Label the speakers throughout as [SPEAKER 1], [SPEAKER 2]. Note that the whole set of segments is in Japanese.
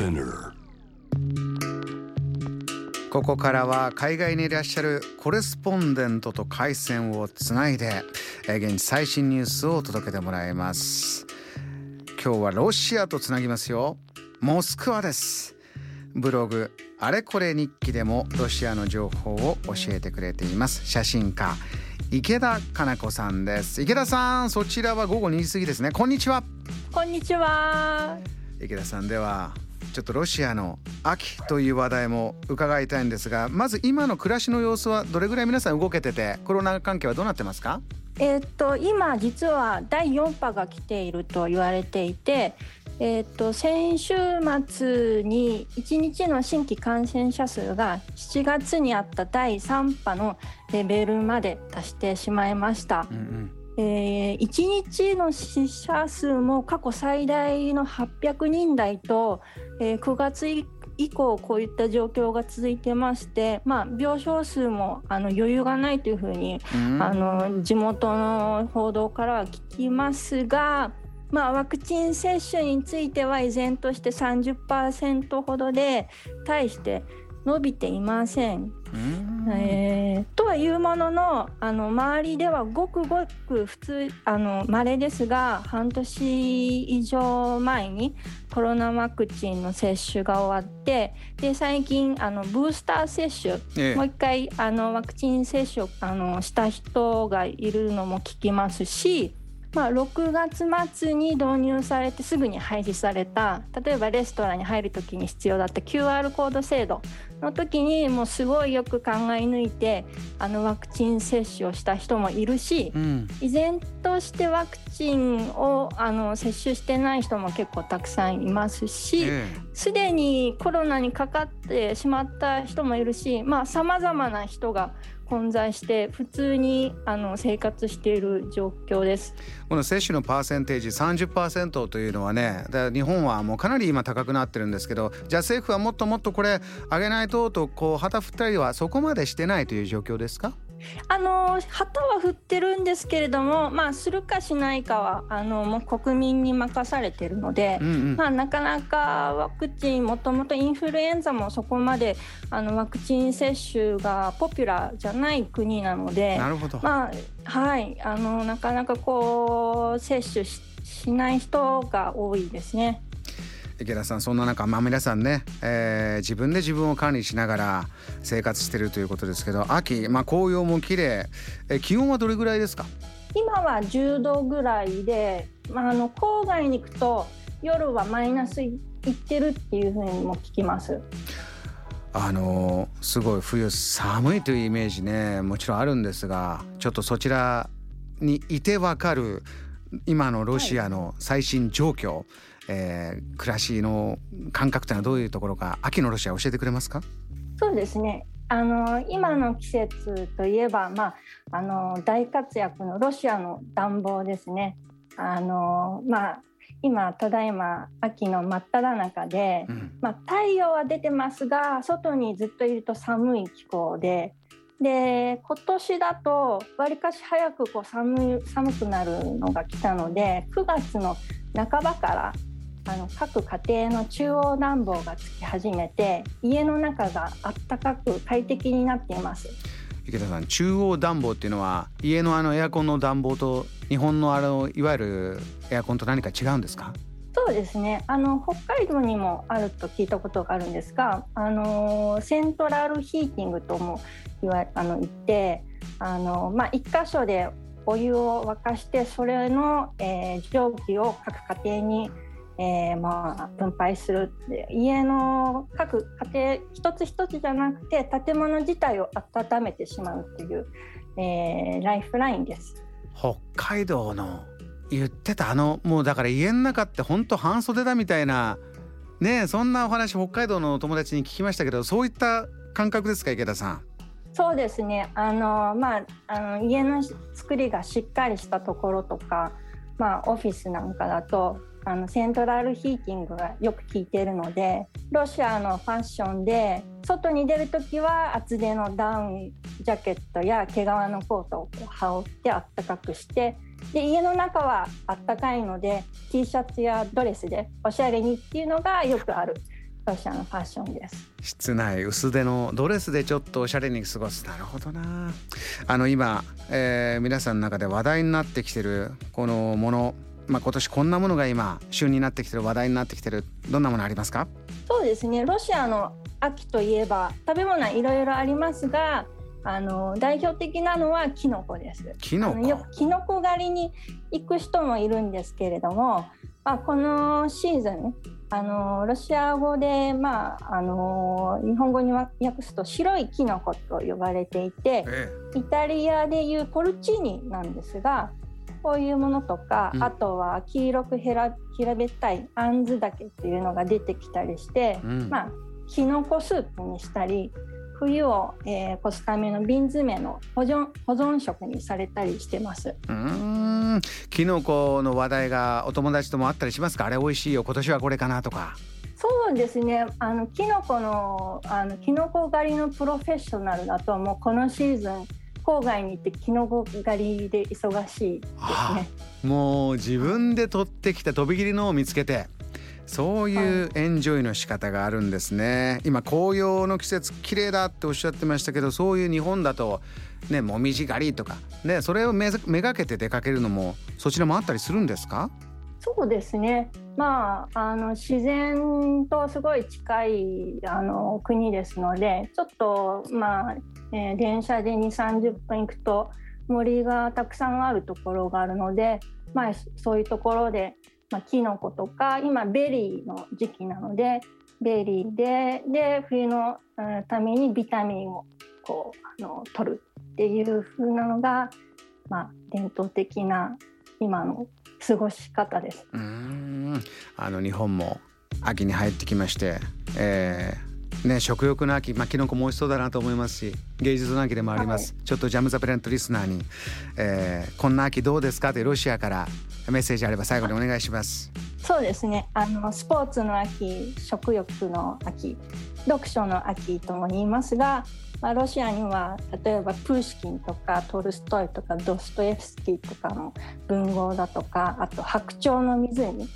[SPEAKER 1] Spinner.
[SPEAKER 2] ここからは海外にいらっしゃるコレスポンデントと回線をつないでえー現地最新ニュースを届けてもらいます。今日はロシアとつなぎますよ。モスクワです。ブログあれこれ日記でもロシアの情報を教えてくれています。写真家池田かな子さんです。池田さんそちらは午後2時過ぎですね。こんにちは。
[SPEAKER 3] こんにちは。
[SPEAKER 2] 池田さんではちょっとロシアの秋という話題も伺いたいんですがまず今の暮らしの様子はどれぐらい皆さん動けててコロナ関係はどうなってますか？
[SPEAKER 3] えーっと今実は第4波が来ていると言われていて、えーっと先週末に1日の新規感染者数が7月にあった第3波のレベルまで達してしまいました。
[SPEAKER 2] うんうん
[SPEAKER 3] えー、1日の死者数も過去最大の800人台と、えー9月以以降こういった状況が続いてまして、まあ、病床数もあの余裕がないというふうに
[SPEAKER 2] うん。
[SPEAKER 3] あの地元の報道からは聞きますが、まあ、ワクチン接種については依然として30%ほどで対して伸びていません。
[SPEAKER 2] うん
[SPEAKER 3] えーとはいうもののあの周りではごくごく普通あの稀ですが半年以上前にコロナワクチンの接種が終わってで最近あのブースター接種
[SPEAKER 2] ええ
[SPEAKER 3] もう一回あのワクチン接種をあのした人がいるのも聞きますし、まあ、6月末に導入されてすぐに廃止された例えばレストランに入る時に必要だった QR コード制度の時にもうすごいよく考え抜いてあのワクチン接種をした人もいるし
[SPEAKER 2] うん
[SPEAKER 3] 依然としてワクチンをあの接種してない人も結構たくさんいますし。
[SPEAKER 2] え
[SPEAKER 3] すでにコロナにかかってしまった人もいるしさまざ、まな人が混在して普通にあの生活している状況です。
[SPEAKER 2] この接種のパーセンテージ30%というのはねだ日本はもうかなり今高くなってるんですけどじゃあ政府はもっともっとこれ上げないととこう旗振ったりはそこまでしてないという状況ですか？
[SPEAKER 3] あの旗は振ってるんですけれども、まあ、するかしないかはあのもう国民に任されてるので、
[SPEAKER 2] うんうん
[SPEAKER 3] まあ、なかなかワクチンもともとインフルエンザもそこまであのワクチン接種がポピュラーじゃない国なので
[SPEAKER 2] なるほど、
[SPEAKER 3] まあはいあのなかなかこう接種ししない人が多いですね。
[SPEAKER 2] 池田さんそんな中、まあ、皆さんね、えー自分で自分を管理しながら生活してるということですけど秋、まあ、紅葉も綺麗えー気温はどれぐらいですか？
[SPEAKER 3] 今は10度ぐらいで、まあ、あの郊外に行くと夜はマイナスいってるっていうふうにも聞きます。
[SPEAKER 2] あのーすごい冬寒いというイメージねもちろんあるんですがちょっとそちらにいてわかる今のロシアの最新状況、えー暮らしの感覚というのはどういうところか秋のロシア教えてくれますか？
[SPEAKER 3] そうですね。あの今の季節といえば、まあ、あの大活躍のロシアの暖房ですね。あのまあ、今ただいま秋の真っ只中で、
[SPEAKER 2] うん。
[SPEAKER 3] まあ、太陽は出てますが外にずっといると寒い気候でで今年だとわりかし早くこう寒い寒くなるのが来たので9月の半ばからあの各家庭の中央暖房がつき始めて家の中があったかく快適になっています。
[SPEAKER 2] 池田さん中央暖房っていうのは家のあのエアコンの暖房と日本のあのいわゆるエアコンと何か違うんですか？
[SPEAKER 3] そうですねあの北海道にもあると聞いたことがあるんですがあのセントラルヒーティングとも言わあの言ってあの、まあ、一箇所でお湯を沸かしてそれの、えー蒸気を各家庭に、えーまあ、分配する家の各家庭一つ一つじゃなくて建物自体を温めてしまうという、えーライフラインです。
[SPEAKER 2] 北海道の言ってたあのもうだから家の中ってほんと半袖だみたいなねそんなお話北海道のお友達に聞きましたけどそういった感覚ですか池田さん？
[SPEAKER 3] そうですねあの、まあ、あの家の作りがしっかりしたところとか、まあ、オフィスなんかだとあのセントラルヒーティングがよく効いてるのでロシアのファッションで外に出る時は厚手のダウンジャケットや毛皮のコートを羽織ってあったかくしてで家の中はあったかいので T シャツやドレスでおしゃれにっていうのがよくあるロシアのファッションです。
[SPEAKER 2] 室内薄手のドレスでちょっとおしゃれに過ごす。なるほどな。あの今、えー、皆さんの中で話題になってきてるこのものまあ、今年こんなものが今旬になってきてる話題になってきてるどんなものありますか？
[SPEAKER 3] そうですね。ロシアの秋といえば食べ物はいろいろありますがあの代表的なのはキノコです。
[SPEAKER 2] キノコ？よ
[SPEAKER 3] くキノコ狩りに行く人もいるんですけれども、まあ、このシーズンあのロシア語で、まあ、あの日本語に訳すと白いキノコと呼ばれていて、ええ、イタリアでいうポルチーニなんですがこういうものとか、うん、あとは黄色く平べったいあんずけっていうのが出てきたりして、うん、まあきのこスープにしたり冬を、えー、越すための瓶詰めの保存保存食にされたりしてます。
[SPEAKER 2] うん。キノコの話題がお友達ともあったりしますか？あれ美味しいよ。今年はこれかなとか。
[SPEAKER 3] そうですね。あのキノコのあのキノコ狩りのプロフェッショナルだともう。このシーズン郊外に行ってキノコ狩りで忙しいですね。
[SPEAKER 2] もう自分で取ってきた飛び切りのを見つけてそういうエンジョイの仕方があるんですね、はい、今紅葉の季節綺麗だっておっしゃってましたけどそういう日本だとねもみじ狩りとかねそれをめめがけて出かけるのもそちらもあったりするんですか？
[SPEAKER 3] そうですね。まああの自然とすごい近いあの国ですのでちょっとまあ、えー、電車で2 3 0分行くと森がたくさんあるところがあるので、まあ、そういうところでまあ、キノコとか今ベリーの時期なのでベリーでで冬のためにビタミンをこうあの取るっていう風なのが、まあ、伝統的な今の過ごし方です。
[SPEAKER 2] うん。あの日本も秋に入ってきまして、えーね、食欲の秋、まあ、キノコも美味しそうだなと思いますし芸術の秋でもあります、はい、ちょっとジャム・ザ・プレントリスナーに、えー、こんな秋どうですか？ってロシアからメッセージあれば最後にお願いします。
[SPEAKER 3] そうですねあのスポーツの秋食欲の秋読書の秋とも言いますが、まあ、ロシアには例えばプーシキンとかトルストイとかドストエフスキーとかの文豪だとかあと「白鳥の湖」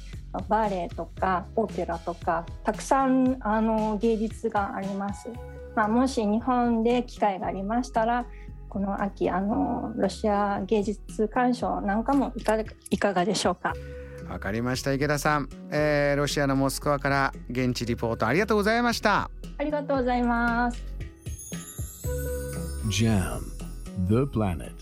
[SPEAKER 3] バレエとかオペラとかたくさんあの芸術があります。まあ、もし日本で機会がありましたらこの秋あのロシア芸術鑑賞なんかもいかいかがでしょうか？
[SPEAKER 2] わかりました池田さん、えー、ロシアのモスクワから現地リポートありがとうございました。
[SPEAKER 3] ありがとうございます。JAM The Planet